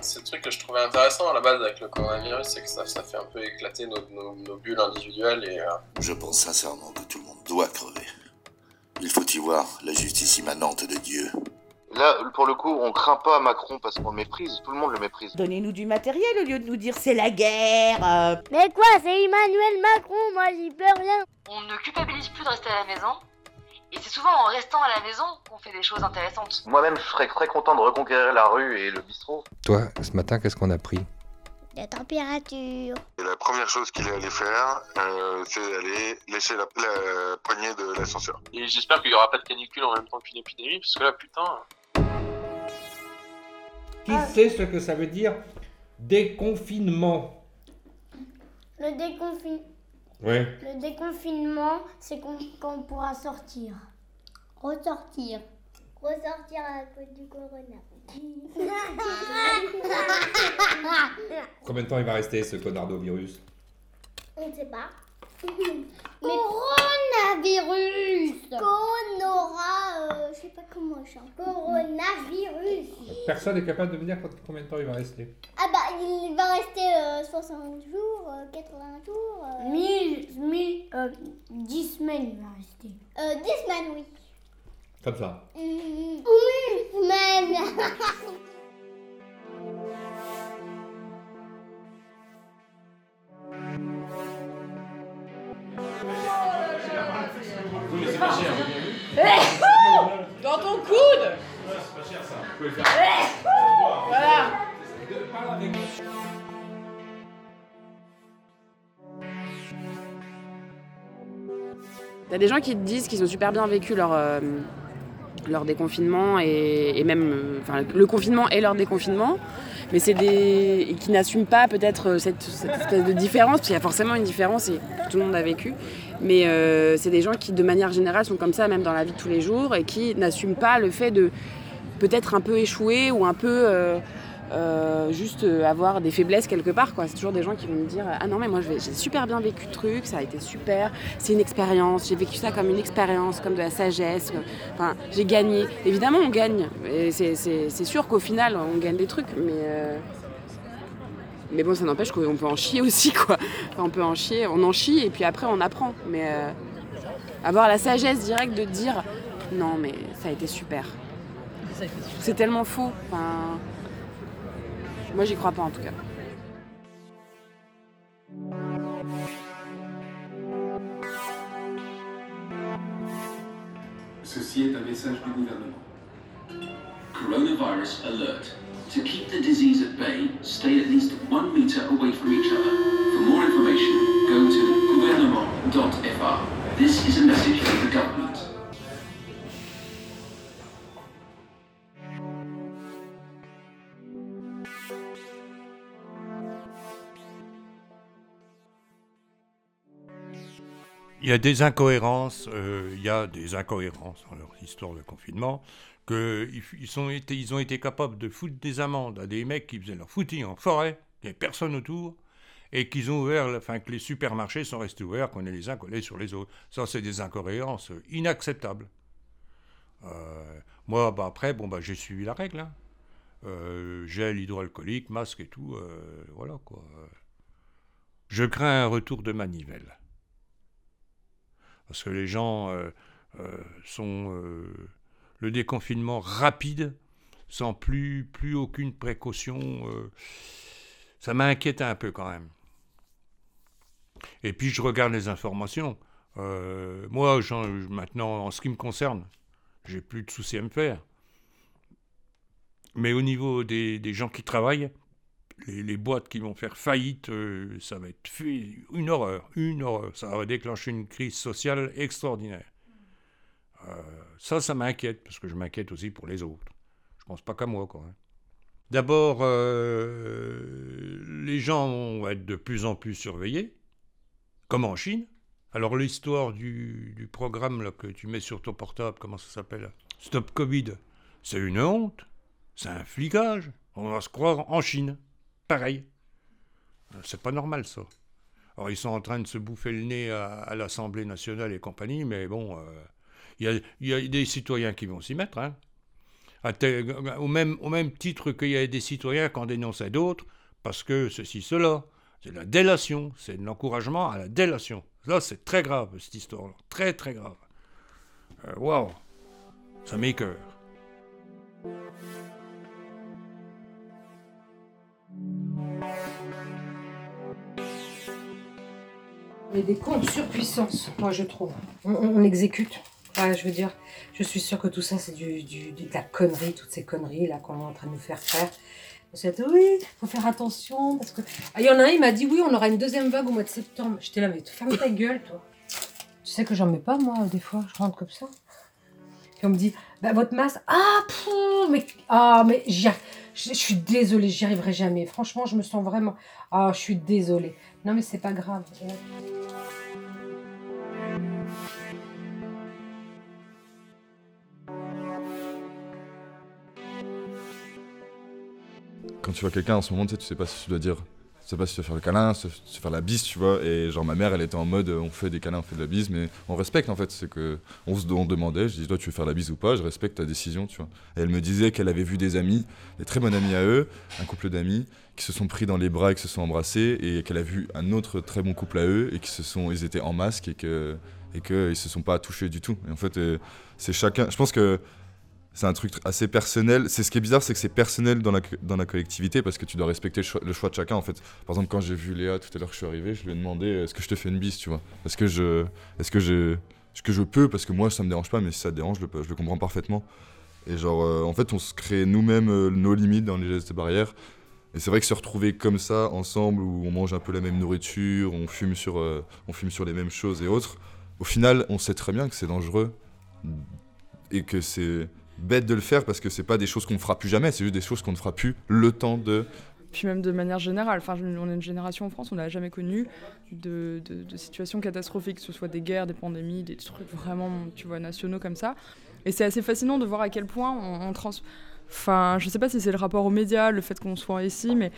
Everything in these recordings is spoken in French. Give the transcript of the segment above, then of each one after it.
C'est le truc que je trouvais intéressant à la base avec le coronavirus, c'est que ça, fait un peu éclater nos, nos- nos bulles individuelles et euh, Je pense sincèrement que tout le monde doit crever. Il faut y voir la justice immanente de Dieu. Là, pour le coup, on craint pas Macron parce qu'on le méprise. Tout le monde le méprise. Donnez-nous du matériel au lieu de nous dire c'est la guerre. euh. Mais quoi, c'est Emmanuel Macron, moi j'y peux rien. On ne culpabilise plus de rester à la maison. Et c'est souvent en restant à la maison qu'on fait des choses intéressantes. Moi-même, je serais très content de reconquérir la rue et le bistrot. Toi, ce matin, qu'est-ce qu'on a pris? La température. Et la première chose qu'il est allé faire, euh, c'est aller lécher la, la poignée de l'ascenseur. et j'espère qu'il y aura pas de canicule en même temps qu'une épidémie, parce que là, putain. Qui sait ce que ça veut dire déconfinement? Le, déconfi- Ouais. le déconfinement, c'est qu'on qu'on pourra sortir. Ressortir. Ressortir à cause du corona. Combien de temps il va rester ce connardo-virus On ne sait pas. Coronavirus euh, chante. Coronavirus Personne n'est capable de me dire combien de temps il va rester? Ah bah il va rester euh, 60 jours, euh, 80 jours. Euh... 1000, 10 semaines il va rester. Euh, 10 semaines oui. Comme ça. Mmh. Oui, semaines Ton coude. Voilà. T'as des gens qui te disent qu'ils ont super bien vécu leur, euh, leur déconfinement et, même euh, le confinement et leur déconfinement, mais c'est des et qui n'assument pas peut-être cette, cette espèce de différence, parce qu'il y a forcément une différence et tout le monde a vécu, mais euh, c'est des gens qui de manière générale sont comme ça même dans la vie de tous les jours et qui n'assument pas le fait de peut-être un peu échouer ou un peu euh, euh, juste euh, avoir des faiblesses quelque part. quoi. C'est toujours des gens qui vont me dire Ah non, mais moi j'ai super bien vécu le truc, ça a été super, c'est une expérience, j'ai vécu ça comme une expérience, comme de la sagesse. comme- Enfin, j'ai gagné. Évidemment, on gagne. Et c'est- sûr qu'au final, on gagne des trucs, mais. euh, Mais bon, ça n'empêche qu'on peut en chier aussi, quoi. Enfin, on peut en chier, on en chie et puis après on apprend. Mais euh, avoir la sagesse directe de dire non, mais ça a été super. C'est tellement faux. Enfin, moi, j'y crois pas en tout cas. Ceci est un message du gouvernement. Coronavirus alert. To keep the disease at bay, stay at least one meter away from each other. For more information, go to gouvernement.fr. This is a message y a des incohérences, euh, il y a des incohérences dans leur histoire de confinement, qu'ils ils sont été, ont été capables de foutre des amendes à des mecs qui faisaient leur footing en forêt, il n'y avait personne autour, et qu'ils ont ouvert, enfin que les supermarchés sont restés ouverts, qu'on est les uns collés sur les autres. Ça, c'est des incohérences inacceptables. Euh, moi, bah, après, bon, bah, j'ai suivi la règle. hein. Euh, gel hydroalcoolique, masque et tout, euh, voilà quoi. Je crains un retour de manivelle parce que les gens euh, euh, sont euh, le déconfinement rapide, sans plus, aucune précaution, ça m'inquiète un peu quand même. Et puis je regarde les informations. Moi, maintenant, en ce qui me concerne, j'ai plus de soucis à me faire. Mais au niveau des gens qui travaillent, les, boîtes qui vont faire faillite, euh, ça va être une horreur, une horreur. Ça va déclencher une crise sociale extraordinaire. Euh, ça, ça m'inquiète, parce que je m'inquiète aussi pour les autres. Je pense pas qu'à moi, quoi. hein. D'abord, euh, les gens vont être de plus en plus surveillés, comme en Chine. Alors l'histoire du, programme que tu mets sur ton portable, comment ça s'appelle? Stop Covid, c'est une honte, c'est un flicage. On va se croire en Chine. Pareil. C'est pas normal ça. Alors ils sont en train de se bouffer le nez à, l'Assemblée nationale et compagnie, mais bon, il y, a, des citoyens qui vont s'y mettre. Hein. au, même, titre qu'il y a des citoyens qui en dénonçaient d'autres, parce que ceci, cela. C'est la délation, c'est l'encouragement à la délation. Là, c'est très grave, cette histoire-là. Très, très grave. Waouh! Wow. Ça m'écœure. Des comptes surpuissance, moi je trouve. On, exécute. je veux dire, je suis sûre que tout ça, c'est du, de la connerie, toutes ces conneries là qu'on est en train de nous faire faire. C'est oui, faut faire attention parce que. Ah, il y en a un, il m'a dit oui, on aura une deuxième vague au mois de septembre. J'étais là, mais ferme ta gueule, toi. Tu sais que j'en mets pas, moi, des fois, je rentre comme ça. Puis on me dit, bah, votre masse, ah, mais, ah, mais je suis désolée, j'y arriverai jamais. Franchement, je me sens vraiment, ah, je suis désolée. Non, mais c'est pas grave. quand tu vois quelqu'un en ce moment, tu sais, tu sais pas si tu dois dire, sais pas si vas faire le câlin, tu vas faire la bise, tu vois. Et genre ma mère, elle était en mode, on fait des câlins, on fait de la bise, mais on respecte en fait. C'est que on se demandait, je dis toi tu veux faire la bise ou pas, je respecte ta décision, tu vois. Et elle me disait qu'elle avait vu des amis, des très bons amis à eux, un couple d'amis qui se sont pris dans les bras et qui se sont embrassés, et qu'elle a vu un autre très bon couple à eux et qui se sont, ils étaient en masque et que et qu'ils se sont pas touchés du tout. Et en fait, euh, c'est chacun. Je pense que c'est un truc assez personnel. C'est ce qui est bizarre, c'est que c'est personnel dans la, dans la collectivité parce que tu dois respecter le choix, de chacun en fait. Par exemple, quand j'ai vu Léa tout à l'heure que je suis arrivé, je lui ai demandé est-ce que je te fais une bise, tu vois? Est-ce que je, est-ce que je, ce que je peux? Parce que moi ça me dérange pas, mais si ça te dérange, je le, je le comprends parfaitement. Et genre, euh, en fait, on se crée nous-mêmes euh, nos limites dans les gestes barrières. Et c'est vrai que se retrouver comme ça ensemble où on mange un peu la même nourriture, on fume sur, euh, on fume sur les mêmes choses et autres. Au final, on sait très bien que c'est dangereux et que c'est bête de le faire parce que c'est pas des choses qu'on ne fera plus jamais, c'est juste des choses qu'on ne fera plus le temps de. Puis même de manière générale, enfin, on est une génération en France, on n'a jamais connu de, situations catastrophiques, que ce soit des guerres, des pandémies, des trucs vraiment, tu vois, nationaux comme ça. Et c'est assez fascinant de voir à quel point on, trans... Enfin, je sais pas si c'est le rapport aux médias, le fait qu'on soit ici, mais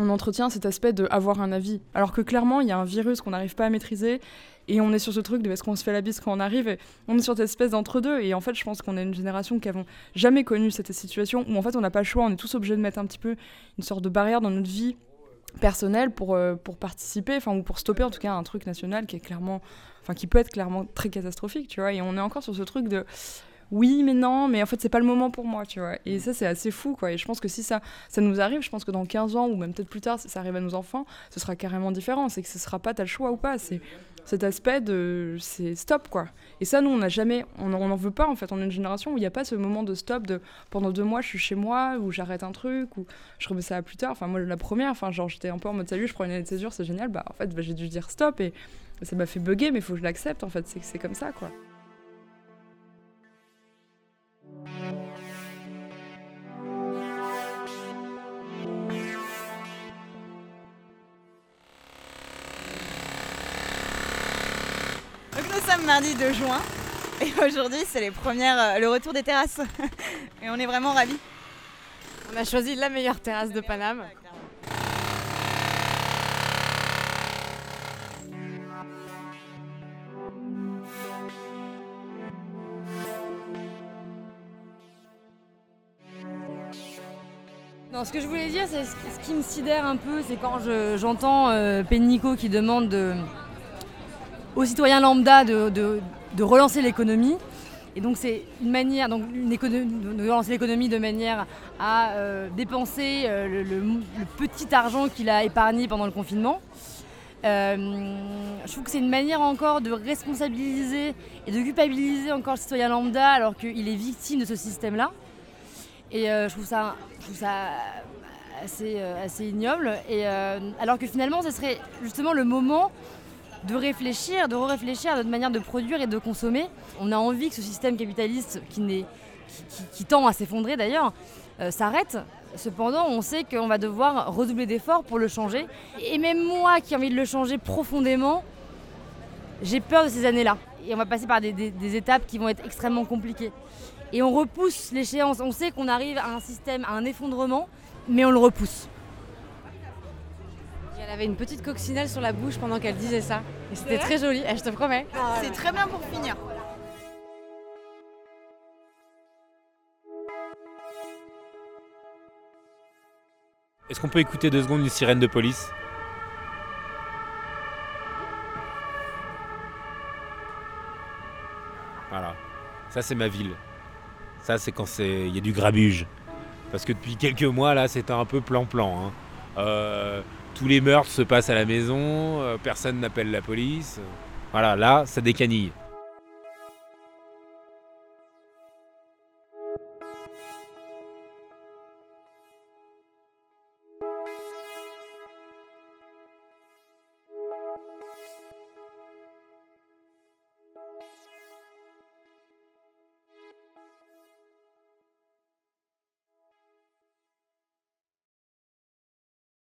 on entretient cet aspect de avoir un avis. Alors que clairement, il y a un virus qu'on n'arrive pas à maîtriser et on est sur ce truc de est-ce qu'on se fait la bise quand on arrive et On est sur cette espèce d'entre-deux. Et en fait, je pense qu'on est une génération qui n'avons jamais connu cette situation où en fait on n'a pas le choix, on est tous obligés de mettre un petit peu une sorte de barrière dans notre vie personnelle pour, euh, pour participer, enfin, ou pour stopper en tout cas un truc national qui est clairement, enfin, qui peut être clairement très catastrophique, tu vois. Et on est encore sur ce truc de oui, mais non, mais en fait, c'est pas le moment pour moi, tu vois. Et ça, c'est assez fou, quoi. Et je pense que si ça, ça nous arrive, je pense que dans 15 ans, ou même peut-être plus tard, si ça arrive à nos enfants, ce sera carrément différent. C'est que ce sera pas, t'as le choix ou pas. C'est cet aspect de c'est stop quoi. Et ça, nous, on n'a jamais, on n'en veut pas en fait. On est une génération où il n'y a pas ce moment de stop de pendant deux mois, je suis chez moi, ou j'arrête un truc, ou je remets ça plus tard. Enfin, moi, la première, enfin, genre, j'étais un peu en mode salut, je prends une année de césure, c'est génial. Bah, en fait, bah, j'ai dû dire stop et ça m'a fait bugger, mais il faut que je l'accepte en fait. C'est comme ça quoi. Mardi 2 juin. Et aujourd'hui, c'est les premières, euh, le retour des terrasses. et on est vraiment ravis. On a choisi la meilleure terrasse de Paname. Non, ce que je voulais dire, c'est ce qui me sidère un peu, c'est quand j'entends euh, Pénico qui demande de, aux citoyens lambda de, relancer l'économie. Et donc c'est une manière, donc une de relancer l'économie de manière à euh, dépenser euh, le, petit argent qu'il a épargné pendant le confinement. Euh, je trouve que c'est une manière encore de responsabiliser et de culpabiliser encore le citoyen lambda alors qu'il est victime de ce système-là. Et je, trouve ça, ça assez, assez ignoble. Et, alors que finalement, ce serait justement le moment de réfléchir, de réfléchir à notre manière de produire et de consommer. On a envie que ce système capitaliste qui, tend à s'effondrer d'ailleurs euh, s'arrête. Cependant, on sait qu'on va devoir redoubler d'efforts pour le changer. Et même moi qui ai envie de le changer profondément, j'ai peur de ces années-là. Et on va passer par des étapes qui vont être extrêmement compliquées. Et on repousse l'échéance. On sait qu'on arrive à un système, à un effondrement, mais on le repousse. Avait une petite coccinelle sur la bouche pendant qu'elle disait ça. Et c'était très joli, eh, je te promets. C'est très bien pour finir. Est-ce qu'on peut écouter deux secondes une sirène de police? Voilà. Ça, c'est ma ville. Ça, c'est quand c'est il y a du grabuge. Parce que depuis quelques mois, là, c'était un peu plan-plan. hein. Euh, tous les meurtres se passent à la maison, euh, personne n'appelle la police. Voilà, là, ça décanille.